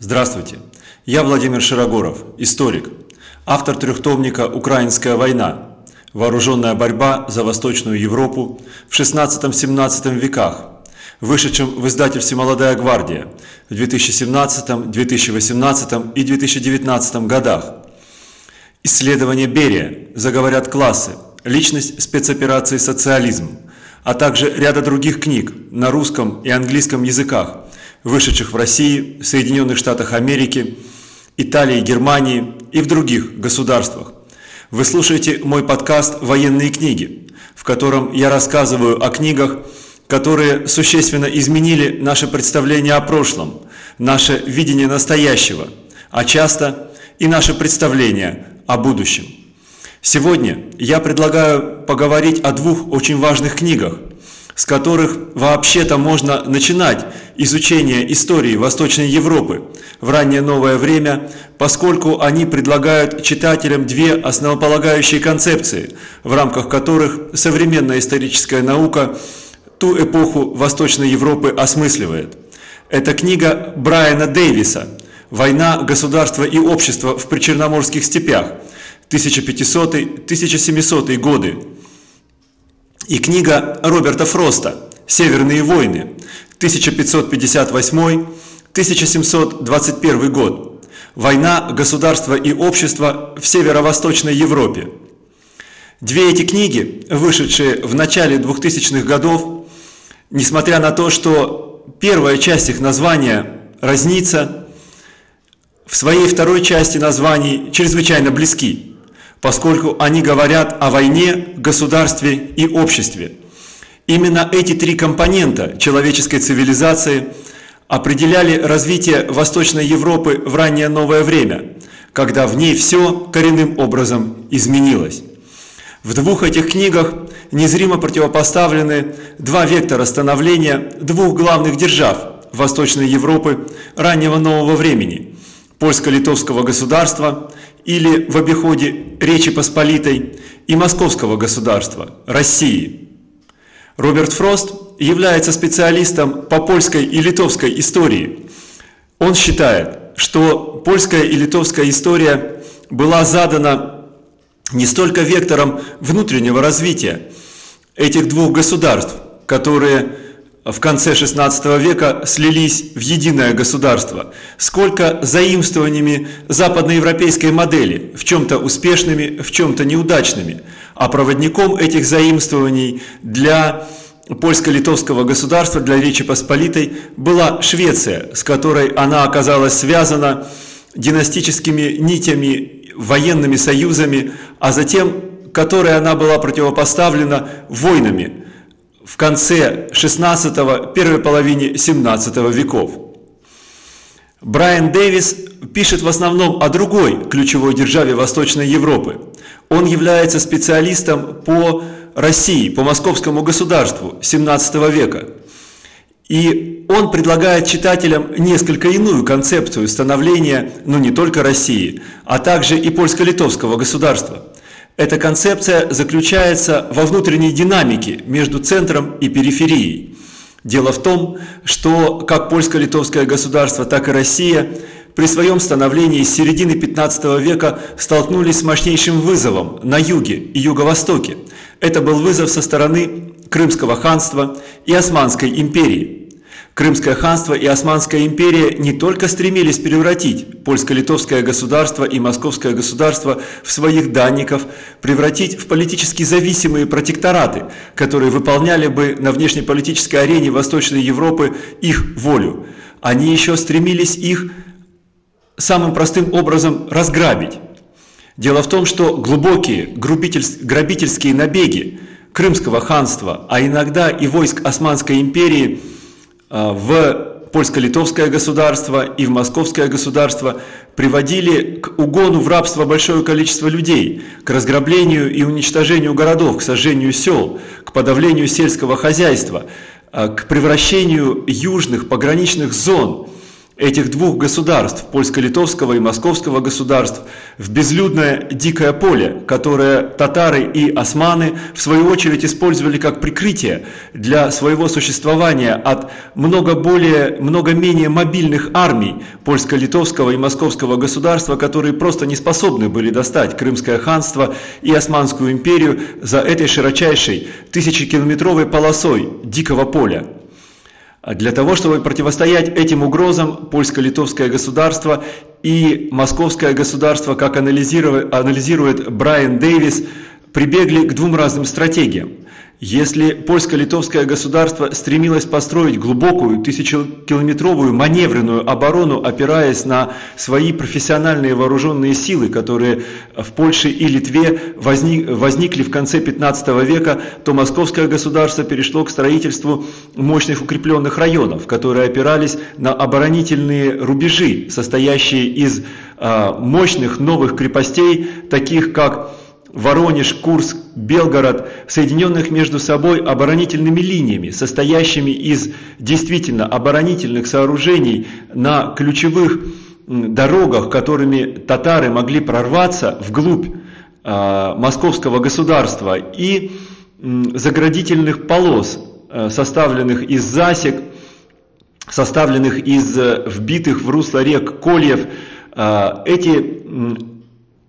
Здравствуйте, я Владимир Широгоров, историк, автор трехтомника «Украинская война. Вооруженная борьба за Восточную Европу в XVI-XVII веках», вышедшем в издательстве «Молодая гвардия» в 2017, 2018 и 2019 годах. Исследование Берия «Заговорят классы. Личность спецоперации «Социализм», а также ряда других книг на русском и английском языках – вышедших в России, Соединенных Штатах Америки, Италии, Германии и в других государствах. Вы слушаете мой подкаст «Военные книги», в котором я рассказываю о книгах, которые существенно изменили наше представление о прошлом, наше видение настоящего, а часто и наше представление о будущем. Сегодня я предлагаю поговорить о двух очень важных книгах – с которых вообще-то можно начинать изучение истории Восточной Европы в раннее новое время, поскольку они предлагают читателям две основополагающие концепции, в рамках которых современная историческая наука ту эпоху Восточной Европы осмысливает. Это книга Брайана Дэвиса «Война, государство и общество в причерноморских степях» 1500-1700 годы, и книга Роберта Фроста «Северные войны» 1558-1721 год. Война, государство и общество в северо-восточной Европе. Две эти книги, вышедшие в начале 2000-х годов, несмотря на то, что первая часть их названия разнится, в своей второй части названий чрезвычайно близки – поскольку они говорят о войне, государстве и обществе. Именно эти три компонента человеческой цивилизации определяли развитие Восточной Европы в раннее новое время, когда в ней все коренным образом изменилось. В двух этих книгах незримо противопоставлены два вектора становления двух главных держав Восточной Европы раннего нового времени – польско-литовского государства или в обиходе Речи Посполитой и Московского государства, России. Роберт Фрост является специалистом по польской и литовской истории. Он считает, что польская и литовская история была задана не столько вектором внутреннего развития этих двух государств, которые в конце XVI века слились в единое государство, сколько заимствованиями западноевропейской модели, в чем-то успешными, в чем-то неудачными. А проводником этих заимствований для польско-литовского государства, для Речи Посполитой была Швеция, с которой она оказалась связана династическими нитями, военными союзами, а затем которой она была противопоставлена войнами – в конце XVI – первой половине XVII веков. Брайан Дэвис пишет в основном о другой ключевой державе Восточной Европы. Он является специалистом по России, по московскому государству XVII века. И он предлагает читателям несколько иную концепцию становления, ну не только России, а также и польско-литовского государства – эта концепция заключается во внутренней динамике между центром и периферией. Дело в том, что как польско-литовское государство, так и Россия при своем становлении с середины 15 века столкнулись с мощнейшим вызовом на юге и юго-востоке. Это был вызов со стороны Крымского ханства и Османской империи – Крымское ханство и Османская империя не только стремились превратить польско-литовское государство и московское государство в своих данников, превратить в политически зависимые протектораты, которые выполняли бы на внешнеполитической арене Восточной Европы их волю. Они еще стремились их самым простым образом разграбить. Дело в том, что глубокие грабительские набеги Крымского ханства, а иногда и войск Османской империи – в польско-литовское государство и в московское государство приводили к угону в рабство большое количество людей, к разграблению и уничтожению городов, к сожжению сел, к подавлению сельского хозяйства, а, к превращению южных пограничных зон этих двух государств, польско-литовского и московского государств, в безлюдное дикое поле, которое татары и османы в свою очередь использовали как прикрытие для своего существования от много более, много менее мобильных армий польско-литовского и московского государства, которые просто не способны были достать Крымское ханство и Османскую империю за этой широчайшей тысячекилометровой полосой дикого поля. Для того, чтобы противостоять этим угрозам, польско-литовское государство и московское государство, как анализирует Брайан Дэвис, прибегли к двум разным стратегиям. Если польско-литовское государство стремилось построить глубокую тысячекилометровую маневренную оборону, опираясь на свои профессиональные вооруженные силы, которые в Польше и Литве возникли в конце 15 века, то московское государство перешло к строительству мощных укрепленных районов, которые опирались на оборонительные рубежи, состоящие из а, мощных новых крепостей, таких как Воронеж, Курск, Белгород, соединенных между собой оборонительными линиями, состоящими из действительно оборонительных сооружений на ключевых дорогах, которыми татары могли прорваться вглубь э, московского государства, и заградительных полос, э, составленных из засек, составленных из э, вбитых в русло рек кольев. Э, эти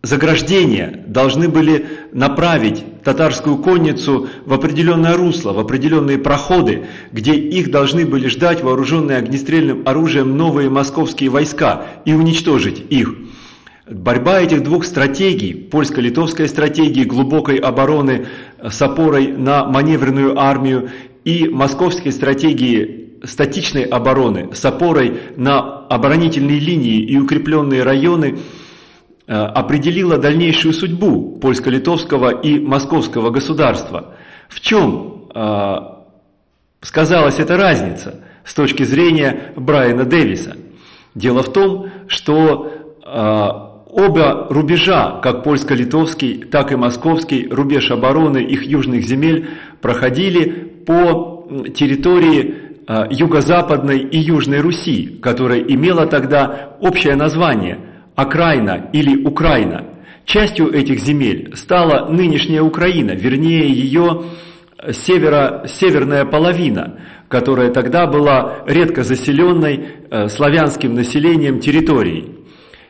заграждения должны были направить татарскую конницу в определенное русло, в определенные проходы, где их должны были ждать вооруженные огнестрельным оружием новые московские войска и уничтожить их. Борьба этих двух стратегий, польско-литовской стратегии глубокой обороны с опорой на маневренную армию и московской стратегии статичной обороны с опорой на оборонительные линии и укрепленные районы – определила дальнейшую судьбу польско-литовского и московского государства. В чем э, сказалась эта разница с точки зрения Брайана Дэвиса? Дело в том, что э, оба рубежа, как польско-литовский, так и московский, рубеж обороны их южных земель, проходили по территории юго-западной и южной Руси, которая имела тогда общее название – окраина или Украина. Частью этих земель стала нынешняя Украина, вернее ее северо, северная половина, которая тогда была редко заселенной э, славянским населением территорией.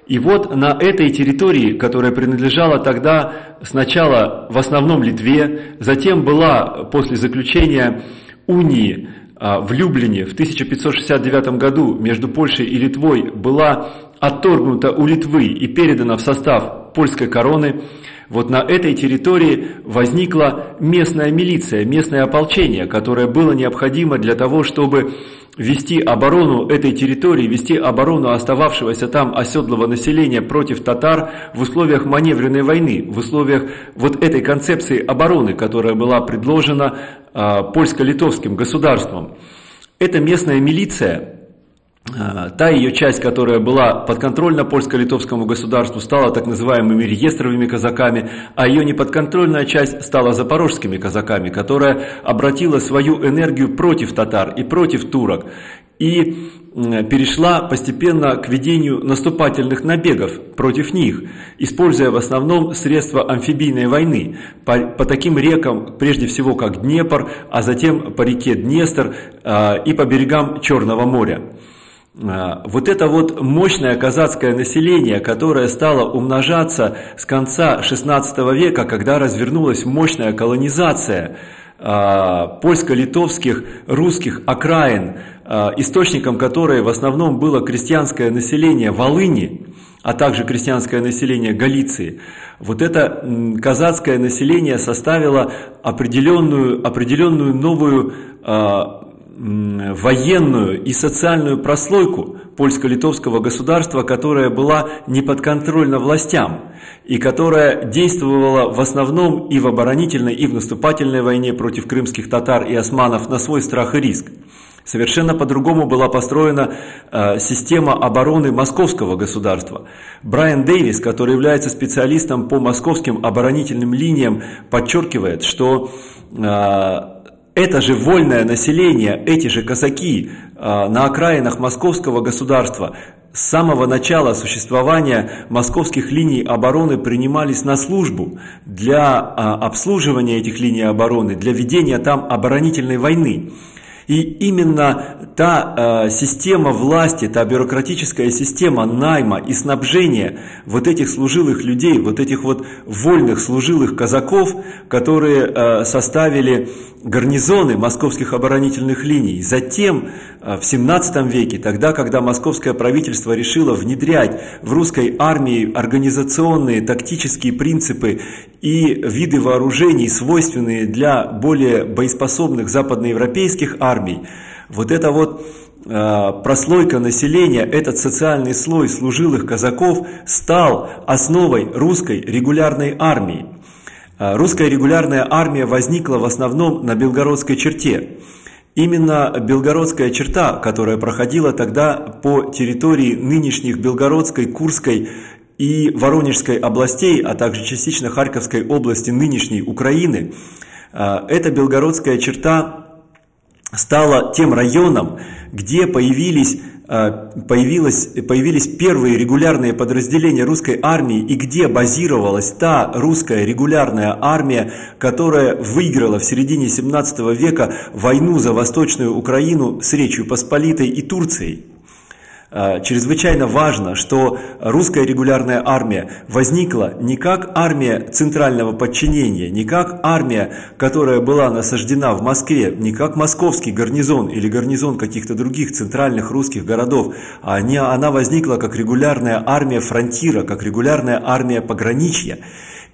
И вот на этой территории, которая принадлежала тогда сначала в основном Литве, затем была после заключения унии э, в Люблине в 1569 году между Польшей и Литвой была отторгнута у Литвы и передана в состав польской короны, вот на этой территории возникла местная милиция, местное ополчение, которое было необходимо для того, чтобы вести оборону этой территории, вести оборону остававшегося там оседлого населения против татар в условиях маневренной войны, в условиях вот этой концепции обороны, которая была предложена э, польско-литовским государством. Эта местная милиция та ее часть, которая была подконтрольна польско-литовскому государству, стала так называемыми реестровыми казаками, а ее неподконтрольная часть стала запорожскими казаками, которая обратила свою энергию против татар и против турок. И перешла постепенно к ведению наступательных набегов против них, используя в основном средства амфибийной войны по, по таким рекам, прежде всего как Днепр, а затем по реке Днестр э, и по берегам Черного моря. А, вот это вот мощное казацкое население, которое стало умножаться с конца XVI века, когда развернулась мощная колонизация а, польско-литовских, русских окраин, а, источником которой в основном было крестьянское население Волыни, а также крестьянское население Галиции, вот это казацкое население составило определенную, определенную новую военную и социальную прослойку польско-литовского государства, которая была не подконтрольна властям и которая действовала в основном и в оборонительной, и в наступательной войне против крымских татар и османов на свой страх и риск. Совершенно по-другому была построена э, система обороны московского государства. Брайан Дэвис, который является специалистом по московским оборонительным линиям, подчеркивает, что э, это же вольное население, эти же казаки на окраинах московского государства с самого начала существования московских линий обороны принимались на службу для обслуживания этих линий обороны, для ведения там оборонительной войны. И именно та э, система власти, та бюрократическая система найма и снабжения вот этих служилых людей, вот этих вот вольных служилых казаков, которые э, составили гарнизоны московских оборонительных линий. Затем, э, в 17 веке, тогда, когда московское правительство решило внедрять в русской армии организационные, тактические принципы и виды вооружений, свойственные для более боеспособных западноевропейских армий, вот это вот э, прослойка населения, этот социальный слой служилых казаков стал основой русской регулярной армии. Э, русская регулярная армия возникла в основном на Белгородской черте. Именно Белгородская черта, которая проходила тогда по территории нынешних Белгородской, Курской и Воронежской областей, а также частично Харьковской области нынешней Украины, э, эта Белгородская черта стала тем районом, где появились Э, появилось, появились первые регулярные подразделения русской армии и где базировалась та русская регулярная армия, которая выиграла в середине 17 века войну за Восточную Украину с Речью Посполитой и Турцией. Э, чрезвычайно важно, что русская регулярная армия возникла не как армия центрального подчинения, не как армия, которая была насаждена в Москве, не как московский гарнизон или гарнизон каких-то других центральных русских городов, а не, она возникла как регулярная армия фронтира, как регулярная армия пограничья.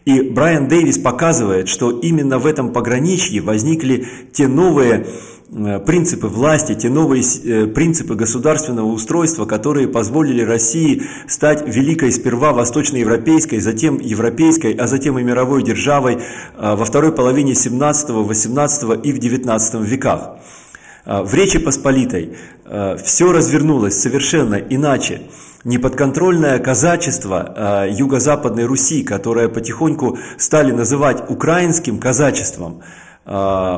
И Брайан Дэвис показывает, что именно в этом пограничье возникли те новые принципы власти, те новые э, принципы государственного устройства, которые позволили России стать великой сперва восточноевропейской, затем европейской, а затем и мировой державой э, во второй половине 17, 18 и в 19 веках. В Речи Посполитой все развернулось совершенно иначе. Неподконтрольное казачество юго-западной Руси, которое потихоньку стали называть украинским казачеством –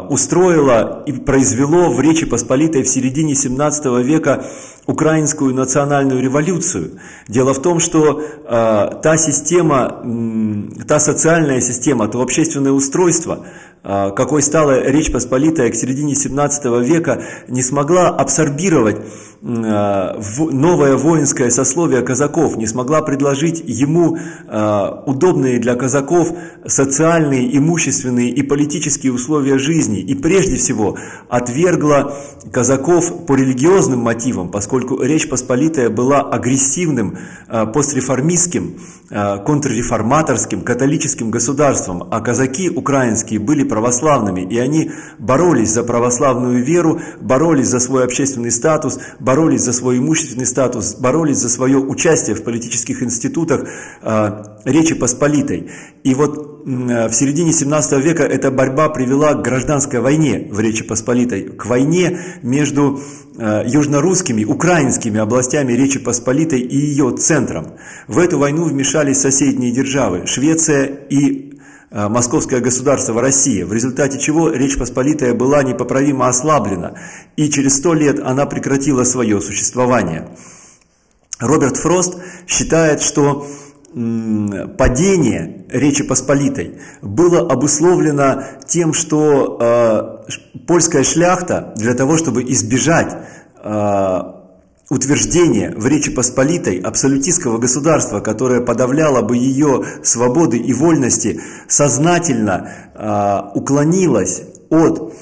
устроило и произвело в Речи Посполитой в середине 17 века украинскую национальную революцию. Дело в том, что э, та система, э, та социальная система, то общественное устройство, э, какой стала Речь Посполитая к середине 17 века, не смогла абсорбировать э, новое воинское сословие казаков, не смогла предложить ему э, удобные для казаков социальные, имущественные и политические условия жизни. И прежде всего отвергла казаков по религиозным мотивам, поскольку Речь Посполитая была агрессивным э, постреформистским, э, контрреформаторским, католическим государством, а казаки украинские были православными, и они боролись за православную веру, боролись за свой общественный статус, боролись за свой имущественный статус, боролись за свое участие в политических институтах э, Речи Посполитой. И вот в середине 17 века эта борьба привела к гражданской войне в Речи Посполитой, к войне между Э, южнорусскими, украинскими областями Речи Посполитой и ее центром. В эту войну вмешались соседние державы – Швеция и Московское государство Россия, в результате чего Речь Посполитая была непоправимо ослаблена, и через сто лет она прекратила свое существование. Роберт Фрост считает, что падение Речи Посполитой было обусловлено тем, что э, польская шляхта для того, чтобы избежать э, утверждение в Речи Посполитой абсолютистского государства, которое подавляло бы ее свободы и вольности, сознательно э, уклонилось от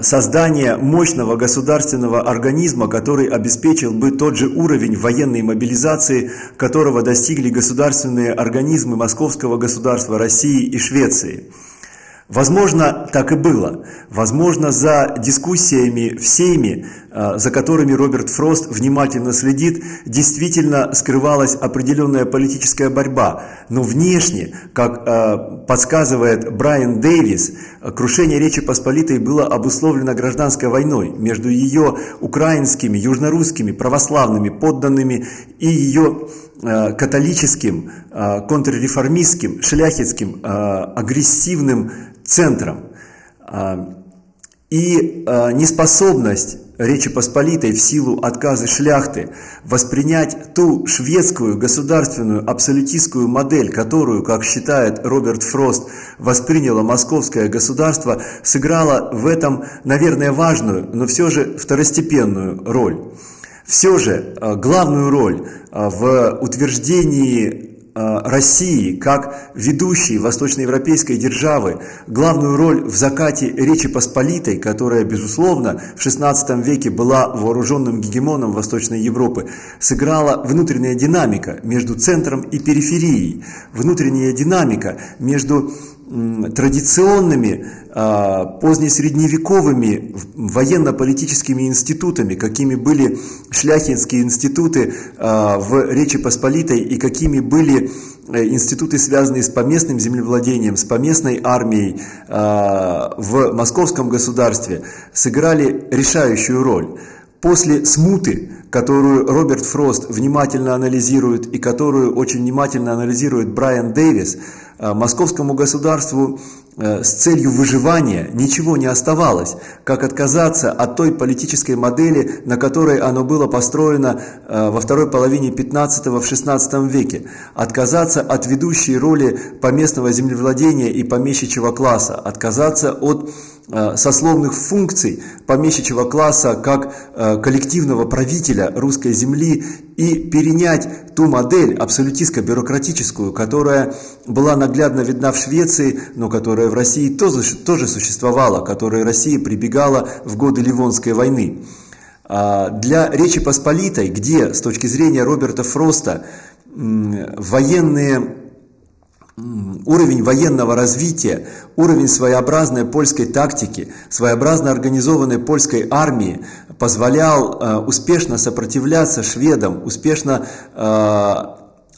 создание мощного государственного организма, который обеспечил бы тот же уровень военной мобилизации, которого достигли государственные организмы Московского государства, России и Швеции. Возможно, так и было. Возможно, за дискуссиями всеми, за которыми Роберт Фрост внимательно следит, действительно скрывалась определенная политическая борьба. Но внешне, как а, подсказывает Брайан Дэвис, крушение Речи Посполитой было обусловлено гражданской войной между ее украинскими, южнорусскими, православными подданными и ее а, католическим, контрреформистским, шляхетским, агрессивным центром. И э, неспособность Речи Посполитой в силу отказа шляхты воспринять ту шведскую государственную абсолютистскую модель, которую, как считает Роберт Фрост, восприняло московское государство, сыграла в этом, наверное, важную, но все же второстепенную роль. Все же э, главную роль э, в утверждении России как ведущей восточноевропейской державы главную роль в закате Речи Посполитой, которая, безусловно, в XVI веке была вооруженным гегемоном Восточной Европы, сыграла внутренняя динамика между центром и периферией, внутренняя динамика между традиционными а, позднесредневековыми военно-политическими институтами, какими были шляхетские институты а, в Речи Посполитой и какими были э, институты, связанные с поместным землевладением, с поместной армией а, в московском государстве, сыграли решающую роль. После смуты, которую Роберт Фрост внимательно анализирует и которую очень внимательно анализирует Брайан Дэвис, Э, московскому государству э, с целью выживания ничего не оставалось, как отказаться от той политической модели, на которой оно было построено э, во второй половине 15-го в 16 веке, отказаться от ведущей роли поместного землевладения и помещичьего класса, отказаться от сословных функций помещичьего класса как коллективного правителя русской земли и перенять ту модель абсолютистско-бюрократическую, которая была наглядно видна в Швеции, но которая в России тоже, тоже существовала, которой Россия прибегала в годы Ливонской войны. А для Речи Посполитой, где с точки зрения Роберта Фроста военные уровень военного развития, уровень своеобразной польской тактики, своеобразно организованной польской армии позволял э, успешно сопротивляться шведам, успешно э,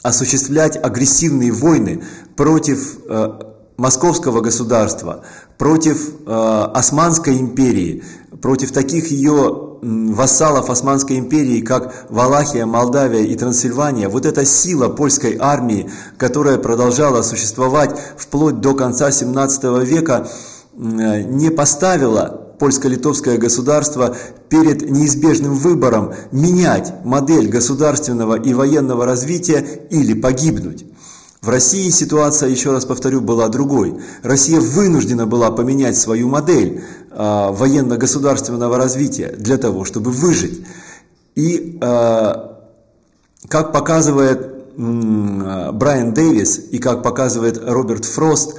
осуществлять агрессивные войны против э, московского государства, против э, Османской империи, против таких ее вассалов Османской империи, как Валахия, Молдавия и Трансильвания, вот эта сила польской армии, которая продолжала существовать вплоть до конца 17 века, не поставила польско-литовское государство перед неизбежным выбором менять модель государственного и военного развития или погибнуть. В России ситуация, еще раз повторю, была другой. Россия вынуждена была поменять свою модель э, военно-государственного развития для того, чтобы выжить. И, э, как показывает э, Брайан Дэвис и как показывает Роберт Фрост,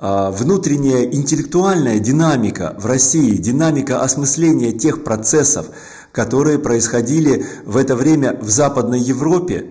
внутренняя интеллектуальная динамика в России, динамика осмысления тех процессов, которые происходили в это время в Западной Европе,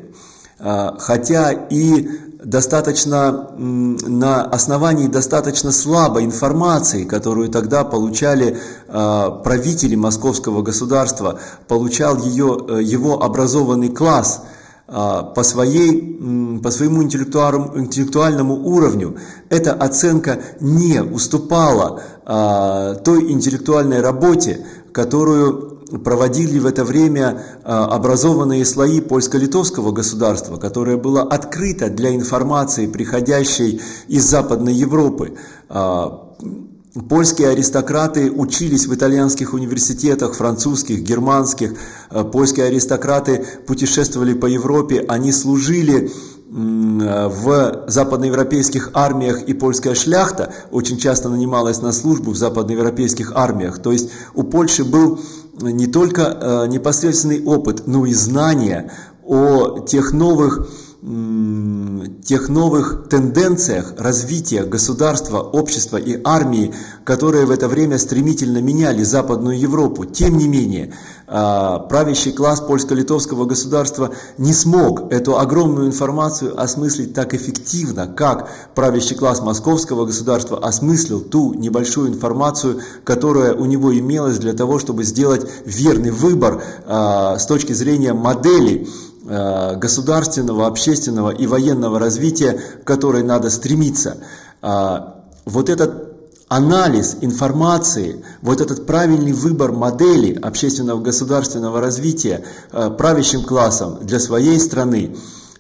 хотя и достаточно на основании достаточно слабой информации, которую тогда получали э, правители московского государства, получал ее, э, его образованный класс э, по, своей, по своему интеллектуальному, интеллектуальному уровню, эта оценка не уступала той интеллектуальной работе, которую проводили в это время а, образованные слои польско-литовского государства, которое было открыто для информации, приходящей из Западной Европы. А, польские аристократы учились в итальянских университетах, французских, германских. А, польские аристократы путешествовали по Европе, они служили в западноевропейских армиях и польская шляхта очень часто нанималась на службу в западноевропейских армиях. То есть у Польши был не только э, непосредственный опыт, но и знания о тех новых тех новых тенденциях развития государства, общества и армии, которые в это время стремительно меняли Западную Европу. Тем не менее, правящий класс польско-литовского государства не смог эту огромную информацию осмыслить так эффективно, как правящий класс московского государства осмыслил ту небольшую информацию, которая у него имелась для того, чтобы сделать верный выбор а, с точки зрения модели Э, государственного, общественного и военного развития, к которой надо стремиться. А, вот этот анализ информации, вот этот правильный выбор модели общественного государственного развития э, правящим классом для своей страны,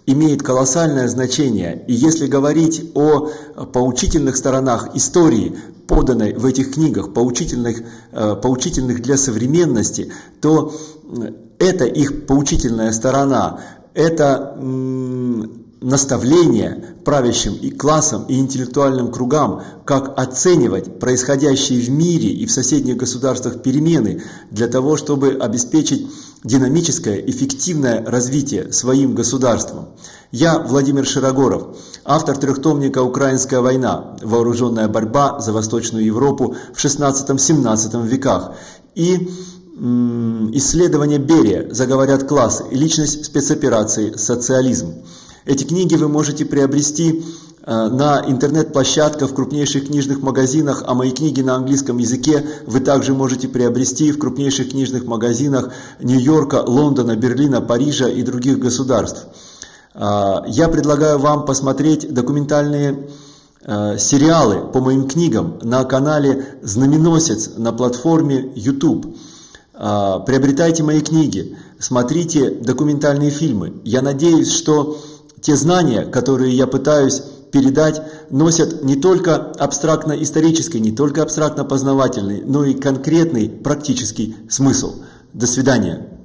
имеет колоссальное значение. И если говорить о поучительных сторонах истории, поданной в этих книгах, поучительных, э, поучительных для современности, то это их поучительная сторона, это наставление правящим и классам, и интеллектуальным кругам, как оценивать происходящие в мире и в соседних государствах перемены для того, чтобы обеспечить динамическое, эффективное развитие своим государством. Я Владимир Широгоров, автор трехтомника «Украинская война. Вооруженная борьба за Восточную Европу в XVI-XVII веках» и исследование Берия «Заговорят классы» личность спецоперации «Социализм». Эти книги вы можете приобрести э, на интернет-площадках, в крупнейших книжных магазинах, а мои книги на английском языке вы также можете приобрести в крупнейших книжных магазинах Нью-Йорка, Лондона, Берлина, Парижа и других государств. Э, я предлагаю вам посмотреть документальные э, сериалы по моим книгам на канале «Знаменосец» на платформе YouTube. Приобретайте мои книги, смотрите документальные фильмы. Я надеюсь, что те знания, которые я пытаюсь передать, носят не только абстрактно-исторический, не только абстрактно-познавательный, но и конкретный практический смысл. До свидания.